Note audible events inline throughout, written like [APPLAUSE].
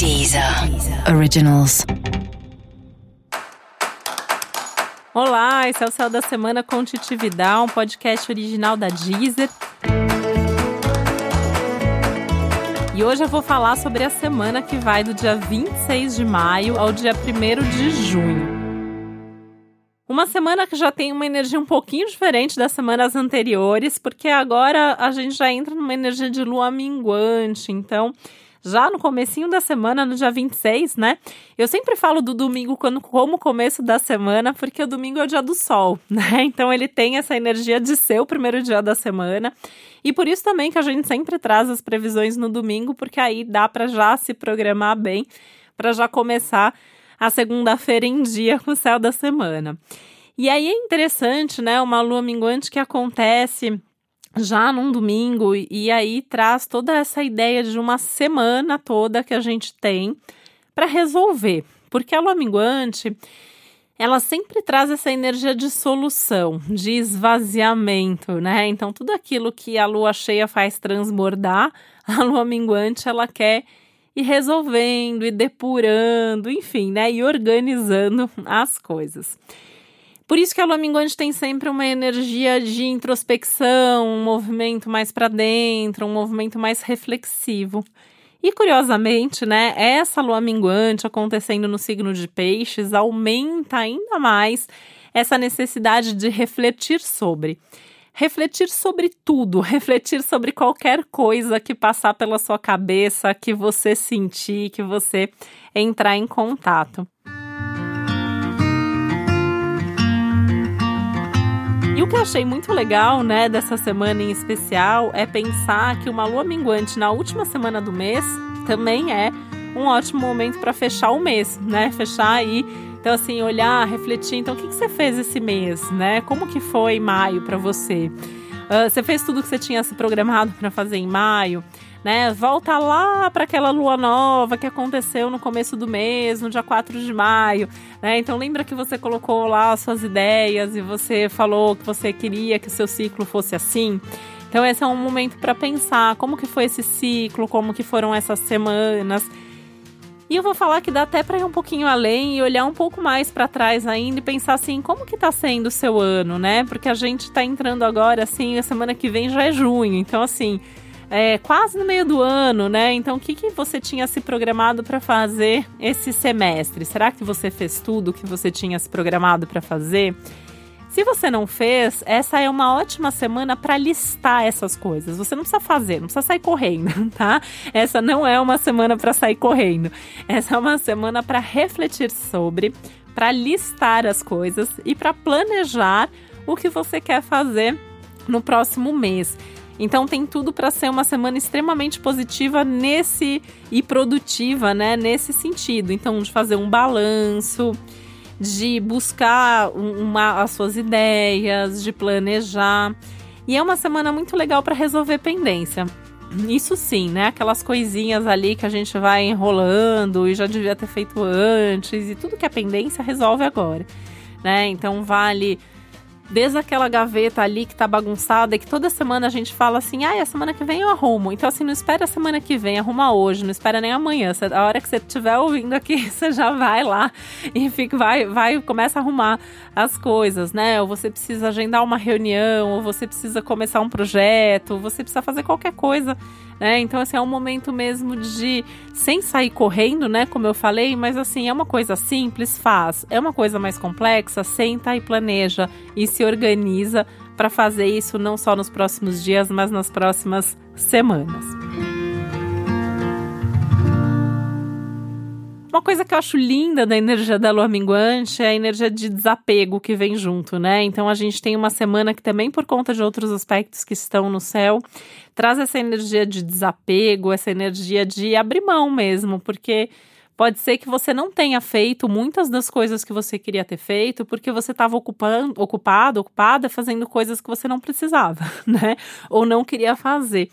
Deezer Originals. Olá, esse é o Céu da Semana com Titividade, um podcast original da Deezer. E hoje eu vou falar sobre a semana que vai do dia 26 de maio ao dia 1 de junho. Uma semana que já tem uma energia um pouquinho diferente das semanas anteriores, porque agora a gente já entra numa energia de lua minguante, então já no comecinho da semana, no dia 26, né? Eu sempre falo do domingo quando, como começo da semana, porque o domingo é o dia do sol, [LAUGHS] né? Então ele tem essa energia de ser o primeiro dia da semana. E por isso também que a gente sempre traz as previsões no domingo, porque aí dá para já se programar bem, para já começar a segunda-feira em dia com o céu da semana. E aí é interessante, né? Uma lua minguante que acontece já num domingo, e aí traz toda essa ideia de uma semana toda que a gente tem para resolver. Porque a lua minguante, ela sempre traz essa energia de solução, de esvaziamento, né? Então, tudo aquilo que a lua cheia faz transbordar, a lua minguante, ela quer ir resolvendo e depurando, enfim, né? E organizando as coisas. Por isso que a lua minguante tem sempre uma energia de introspecção, um movimento mais para dentro, um movimento mais reflexivo. E curiosamente, né, essa lua minguante acontecendo no signo de Peixes aumenta ainda mais essa necessidade de refletir sobre. Refletir sobre tudo, [LAUGHS] refletir sobre qualquer coisa que passar pela sua cabeça, que você sentir, que você entrar em contato. Que eu achei muito legal, né, dessa semana em especial, é pensar que uma lua minguante na última semana do mês também é um ótimo momento para fechar o mês, né? Fechar aí. Então, assim, olhar, refletir. Então, o que, que você fez esse mês, né? Como que foi maio para você? Uh, você fez tudo que você tinha se programado para fazer em maio? Né? Volta lá para aquela lua nova que aconteceu no começo do mês, no dia 4 de maio, né? Então lembra que você colocou lá as suas ideias e você falou que você queria que o seu ciclo fosse assim. Então esse é um momento para pensar como que foi esse ciclo, como que foram essas semanas. E eu vou falar que dá até para ir um pouquinho além e olhar um pouco mais para trás ainda e pensar assim, como que tá sendo o seu ano, né? Porque a gente tá entrando agora assim, a semana que vem já é junho. Então assim, é, quase no meio do ano, né? Então, o que, que você tinha se programado para fazer esse semestre? Será que você fez tudo que você tinha se programado para fazer? Se você não fez, essa é uma ótima semana para listar essas coisas. Você não precisa fazer, não precisa sair correndo, [LAUGHS] tá? Essa não é uma semana para sair correndo. Essa é uma semana para refletir sobre, para listar as coisas e para planejar o que você quer fazer no próximo mês. Então tem tudo para ser uma semana extremamente positiva nesse e produtiva, né, nesse sentido. Então de fazer um balanço, de buscar uma, as suas ideias, de planejar. E é uma semana muito legal para resolver pendência. Isso sim, né? Aquelas coisinhas ali que a gente vai enrolando e já devia ter feito antes e tudo que é pendência resolve agora, né? Então vale desde aquela gaveta ali que tá bagunçada e que toda semana a gente fala assim, ah, a semana que vem eu arrumo. Então, assim, não espera a semana que vem, arruma hoje, não espera nem amanhã. a hora que você estiver ouvindo aqui, [LAUGHS] você já vai lá e fica, vai, vai, começa a arrumar as coisas, né? Ou você precisa agendar uma reunião, ou você precisa começar um projeto, ou você precisa fazer qualquer coisa né? Então, assim, é um momento mesmo de, sem sair correndo, né? Como eu falei, mas assim, é uma coisa simples, faz. É uma coisa mais complexa, senta e planeja e se organiza para fazer isso não só nos próximos dias, mas nas próximas semanas. Uma coisa que eu acho linda da energia da lua minguante é a energia de desapego que vem junto, né? Então a gente tem uma semana que também, por conta de outros aspectos que estão no céu, traz essa energia de desapego, essa energia de abrir mão mesmo, porque pode ser que você não tenha feito muitas das coisas que você queria ter feito porque você estava ocupando, ocupado, ocupada fazendo coisas que você não precisava, [LAUGHS] né? Ou não queria fazer.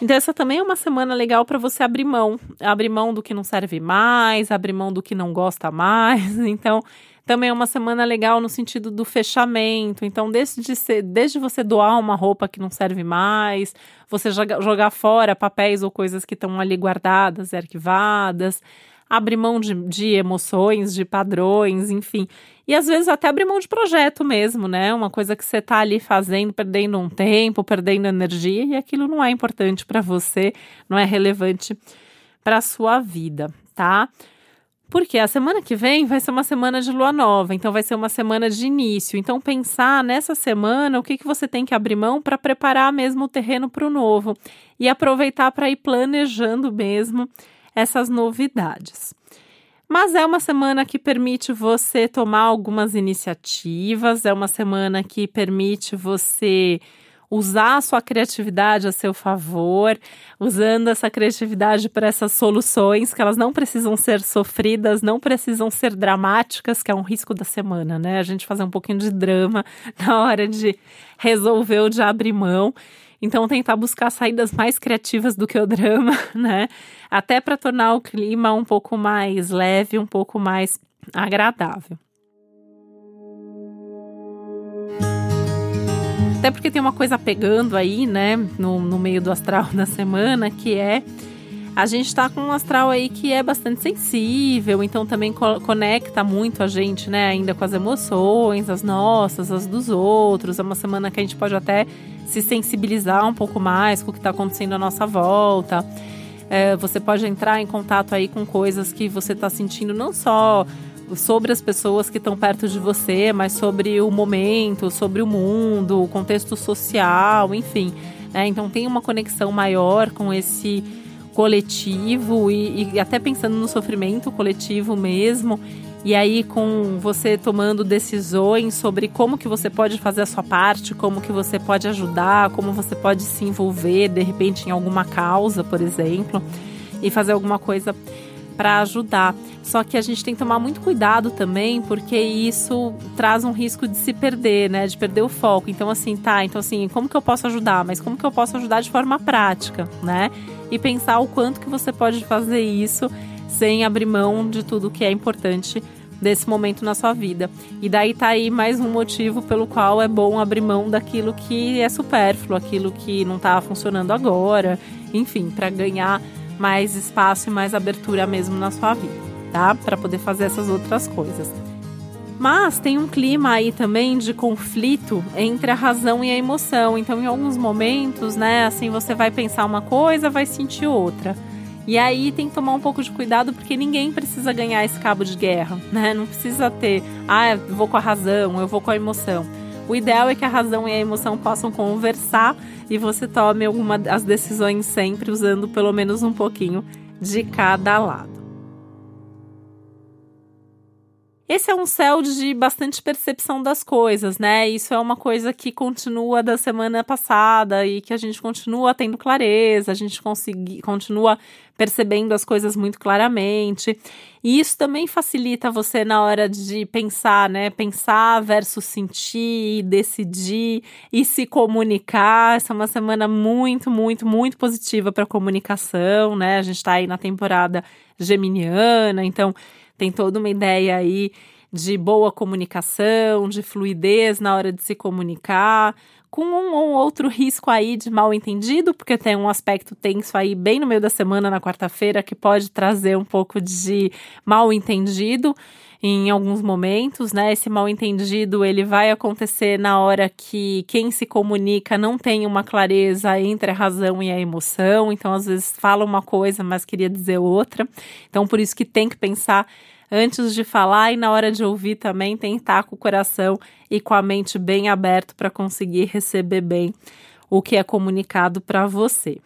Então, essa também é uma semana legal para você abrir mão. Abrir mão do que não serve mais, abrir mão do que não gosta mais. [LAUGHS] Então, Também é uma semana legal no sentido do fechamento. Então, desde, ser, desde você doar uma roupa que não serve mais, você joga, jogar fora papéis ou coisas que estão ali guardadas arquivadas, abrir mão de, de emoções, de padrões, enfim. E às vezes até abrir mão de projeto mesmo, né? Uma coisa que você tá ali fazendo, perdendo um tempo, perdendo energia, e aquilo não é importante para você, não é relevante para sua vida, tá? Porque a semana que vem vai ser uma semana de lua nova, então vai ser uma semana de início. Então, pensar nessa semana o que, que você tem que abrir mão para preparar mesmo o terreno para o novo e aproveitar para ir planejando mesmo essas novidades. Mas é uma semana que permite você tomar algumas iniciativas, é uma semana que permite você usar a sua criatividade a seu favor, usando essa criatividade para essas soluções que elas não precisam ser sofridas, não precisam ser dramáticas, que é um risco da semana, né? A gente fazer um pouquinho de drama [LAUGHS] na hora de resolver ou de abrir mão. Então, tentar buscar saídas mais criativas do que o drama, [LAUGHS] né? Até para tornar o clima um pouco mais leve, um pouco mais agradável. Até porque tem uma coisa pegando aí, né, no, no meio do astral [LAUGHS] da semana, que é a gente tá com um astral aí que é bastante sensível, então também co conecta muito a gente, né, ainda com as emoções, as nossas, as dos outros. É uma semana que a gente pode até se sensibilizar um pouco mais com o que está acontecendo à nossa volta. É, você pode entrar em contato aí com coisas que você está sentindo não só sobre as pessoas que estão perto de você, mas sobre o momento, sobre o mundo, o contexto social, enfim. Né? Então tem uma conexão maior com esse coletivo e, e até pensando no sofrimento coletivo mesmo. E aí com você tomando decisões sobre como que você pode fazer a sua parte, como que você pode ajudar, como você pode se envolver de repente em alguma causa, por exemplo, e fazer alguma coisa para ajudar. Só que a gente tem que tomar muito cuidado também, porque isso traz um risco de se perder, né? De perder o foco. Então, assim, tá, então assim, como que eu posso ajudar? Mas como que eu posso ajudar de forma prática, né? E pensar o quanto que você pode fazer isso sem abrir mão de tudo que é importante desse momento na sua vida. E daí tá aí mais um motivo pelo qual é bom abrir mão daquilo que é supérfluo, aquilo que não tá funcionando agora, enfim, para ganhar mais espaço e mais abertura mesmo na sua vida, tá? Para poder fazer essas outras coisas. Mas tem um clima aí também de conflito entre a razão e a emoção. Então, em alguns momentos, né, assim, você vai pensar uma coisa, vai sentir outra. E aí tem que tomar um pouco de cuidado porque ninguém precisa ganhar esse cabo de guerra, [LAUGHS] né? Não precisa ter, ah, eu vou com a razão, eu vou com a emoção. O ideal é que a razão e a emoção possam conversar e você tome alguma as decisões sempre usando pelo menos um pouquinho de cada lado. Esse é um céu de bastante percepção das coisas, né? Isso é uma coisa que continua da semana passada e que a gente continua tendo clareza, a gente consegui, continua percebendo as coisas muito claramente. E isso também facilita você na hora de pensar, né? Pensar versus sentir, decidir e se comunicar. Essa é uma semana muito, muito, muito positiva para comunicação, né? A gente está aí na temporada geminiana, então tem toda uma ideia aí de boa comunicação, de fluidez na hora de se comunicar, com um ou outro risco aí de mal entendido, porque tem um aspecto tenso aí bem no meio da semana, na quarta-feira, que pode trazer um pouco de mal entendido em alguns momentos, né? Esse mal entendido ele vai acontecer na hora que quem se comunica não tem uma clareza entre a razão e a emoção, então às vezes fala uma coisa, mas queria dizer outra. Então por isso que tem que pensar antes de falar e na hora de ouvir também estar com o coração e com a mente bem aberto para conseguir receber bem o que é comunicado para você.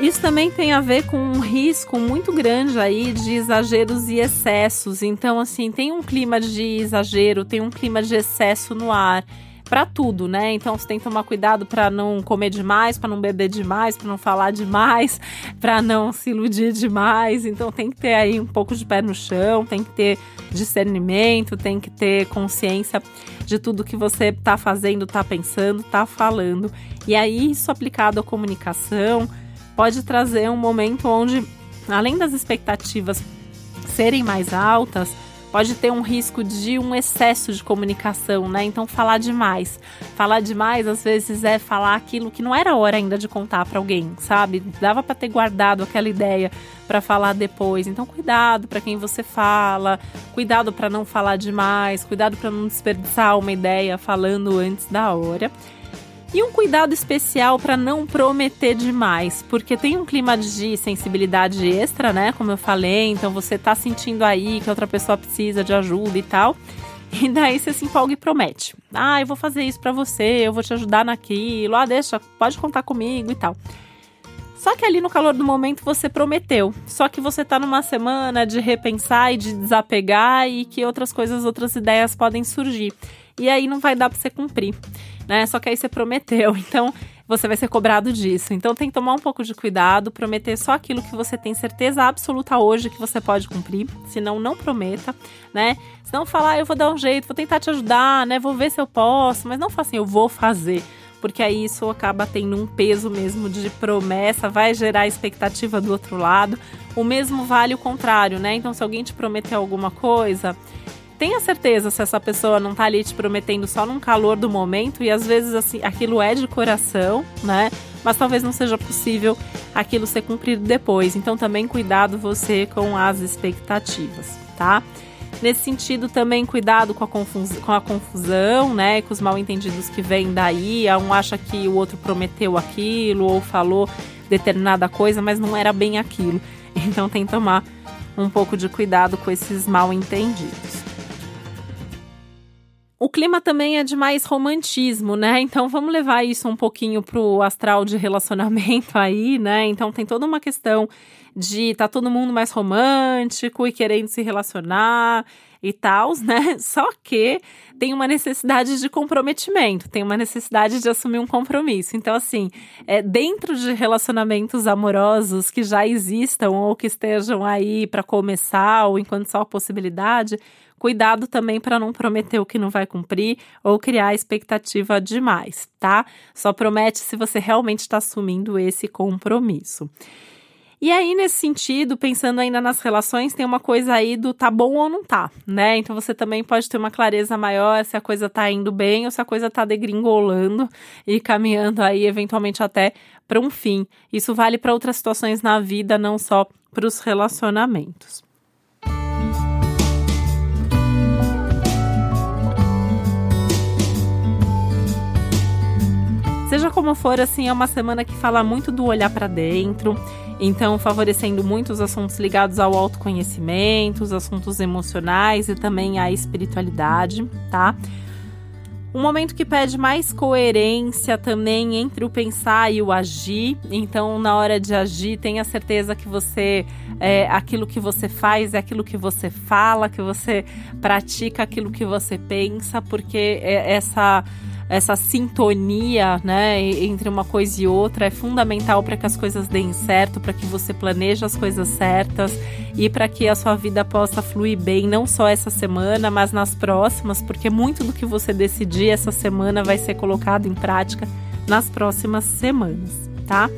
Isso também tem a ver com um risco muito grande aí de exageros e excessos. Então, assim, tem um clima de exagero, tem um clima de excesso no ar para tudo, né? Então você tem que tomar cuidado para não comer demais, para não beber demais, para não falar demais, [LAUGHS] para não se iludir demais. Então tem que ter aí um pouco de pé no chão, tem que ter discernimento, tem que ter consciência de tudo que você está fazendo, está pensando, está falando. E aí isso aplicado à comunicação pode trazer um momento onde além das expectativas serem mais altas, pode ter um risco de um excesso de comunicação, né? Então falar demais. Falar demais às vezes é falar aquilo que não era hora ainda de contar para alguém, sabe? Dava para ter guardado aquela ideia para falar depois. Então cuidado para quem você fala, cuidado para não falar demais, cuidado para não desperdiçar uma ideia falando antes da hora. E um cuidado especial para não prometer demais, porque tem um clima de sensibilidade extra, né? Como eu falei, então você tá sentindo aí que outra pessoa precisa de ajuda e tal. [LAUGHS] E daí você se empolga e promete. Ah, eu vou fazer isso para você, eu vou te ajudar naquilo. Ah, deixa, pode contar comigo e tal. Só que ali no calor do momento você prometeu. Só que você tá numa semana de repensar e de desapegar e que outras coisas, outras ideias podem surgir. E aí não vai dar para você cumprir né? Só que aí você prometeu, [LAUGHS] então você vai ser cobrado disso. Então tem que tomar um pouco de cuidado, prometer só aquilo que você tem certeza absoluta hoje que você pode cumprir, senão não prometa, né? Senão falar, ah, eu vou dar um jeito, vou tentar te ajudar, né? Vou ver se eu posso, mas não faça assim, eu vou fazer porque aí isso acaba tendo um peso mesmo de promessa, vai gerar expectativa do outro lado. O mesmo vale o contrário, né? Então, se alguém te prometer alguma coisa, tenha certeza se essa pessoa não tá ali te prometendo só num calor do momento e às vezes assim, aquilo é de coração, né? Mas talvez não seja possível aquilo ser cumprido depois. Então também cuidado você com as expectativas, tá? Nesse sentido, também cuidado com a, confusão, com a confusão, né? Com os mal entendidos que vêm daí. Um acha que o outro prometeu aquilo ou falou determinada coisa, mas não era bem aquilo. [LAUGHS] Então tem que tomar um pouco de cuidado com esses mal entendidos. O clima também é de mais romantismo, né? Então vamos levar isso um pouquinho pro astral de relacionamento [LAUGHS] aí, né? Então tem toda uma questão de tá todo mundo mais romântico e querendo se relacionar e tal, né? [LAUGHS] Só que tem uma necessidade de comprometimento, tem uma necessidade de assumir um compromisso. Então, assim, é, dentro de relacionamentos amorosos que já existam ou que estejam aí para começar ou enquanto só possibilidade, Cuidado também para não prometer o que não vai cumprir ou criar expectativa demais, tá? Só promete se você realmente está assumindo esse compromisso. E aí, nesse sentido, pensando ainda nas relações, tem uma coisa aí do tá bom ou não tá, né? Então você também pode ter uma clareza maior se a coisa tá indo bem ou se a coisa tá degringolando e caminhando aí eventualmente até para um fim. Isso vale para outras situações na vida, não só para os relacionamentos. Seja como for, assim, é uma semana que fala muito do olhar para dentro, então favorecendo muitos assuntos ligados ao autoconhecimento, os assuntos emocionais e também à espiritualidade, tá? Um momento que pede mais coerência também entre o pensar e o agir. Então, na hora de agir, tenha certeza que você é aquilo que você faz, é aquilo que você fala, que você pratica aquilo que você pensa, porque é essa essa sintonia, né, entre uma coisa e outra é fundamental para que as coisas deem certo, para que você planeje as coisas certas e para que a sua vida possa fluir bem, não só essa semana, mas nas próximas, porque muito do que você decidir essa semana vai ser colocado em prática nas próximas semanas, tá?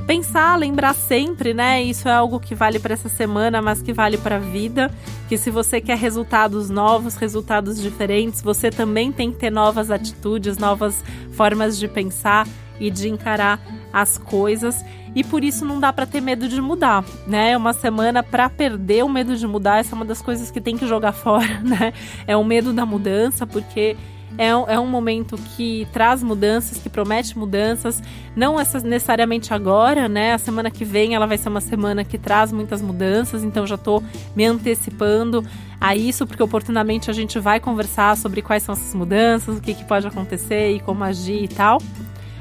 Pensar, lembrar sempre, né? Isso é algo que vale para essa semana, mas que vale para a vida. Que se você quer resultados novos, resultados diferentes, você também tem que ter novas atitudes, novas formas de pensar e de encarar as coisas. E por isso não dá para ter medo de mudar, né? É uma semana para perder o medo de mudar, essa é uma das coisas que tem que jogar [LAUGHS] fora, né? É o medo da mudança, porque é, é um momento que traz mudanças, que promete mudanças, não necessariamente agora, né? A semana que vem ela vai ser uma semana que traz muitas mudanças, então já estou me antecipando a isso, porque oportunamente a gente vai conversar sobre quais são essas mudanças, o que, que pode acontecer e como agir e tal.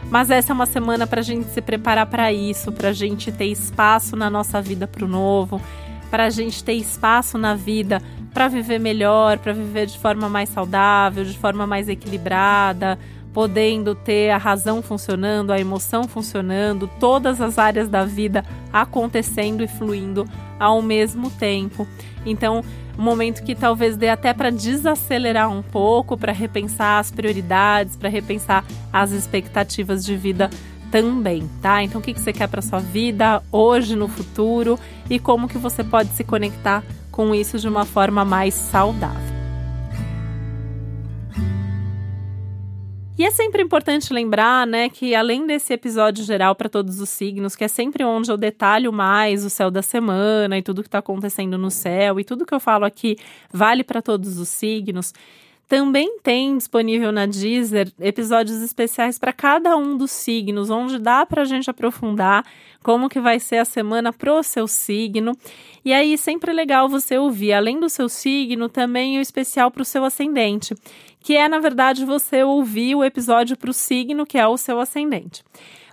Mas essa é uma semana para a gente se preparar para isso, para a gente ter espaço na nossa vida para o novo, para a gente ter espaço na vida para viver melhor, para viver de forma mais saudável, de forma mais equilibrada, podendo ter a razão funcionando, a emoção funcionando, todas as áreas da vida acontecendo e fluindo ao mesmo tempo. Então, um momento que talvez dê até para desacelerar um pouco, para repensar as prioridades, para repensar as expectativas de vida também, tá? Então o que, que você quer para sua vida hoje, no futuro e como que você pode se conectar com isso de uma forma mais saudável. E é sempre importante lembrar, né, que além desse episódio geral para todos os signos, que é sempre onde eu detalho mais o céu da semana e tudo que está acontecendo no céu, e tudo que eu falo aqui vale para todos os signos. Também tem disponível na Deezer episódios especiais para cada um dos signos, onde dá para a gente aprofundar como que vai ser a semana pro seu signo. E aí sempre é legal você ouvir, além do seu signo, também o especial para o seu ascendente, que é na verdade você ouvir o episódio para o signo que é o seu ascendente.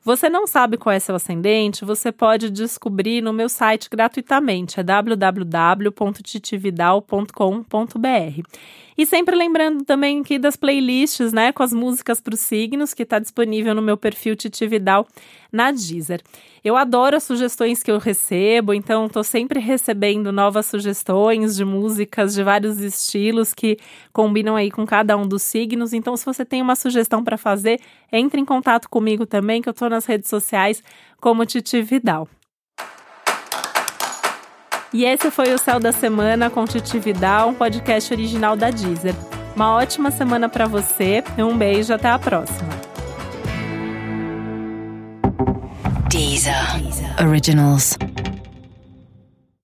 Você não sabe qual é seu ascendente? Você pode descobrir no meu site gratuitamente, é www.titividal.com.br. E sempre lembrando também aqui das playlists, né, com as músicas para os signos, que está disponível no meu perfil Titividal na Deezer. Eu adoro as sugestões que eu recebo, então estou sempre recebendo novas sugestões de músicas de vários estilos que combinam aí com cada um dos signos. Então, se você tem uma sugestão para fazer, entre em contato comigo também, que eu estou nas redes sociais como Titi Vidal. E esse foi o Céu da Semana com Titi Vidal, um podcast original da Deezer. Uma ótima semana para você, um beijo, até a próxima. Deezer. Originals.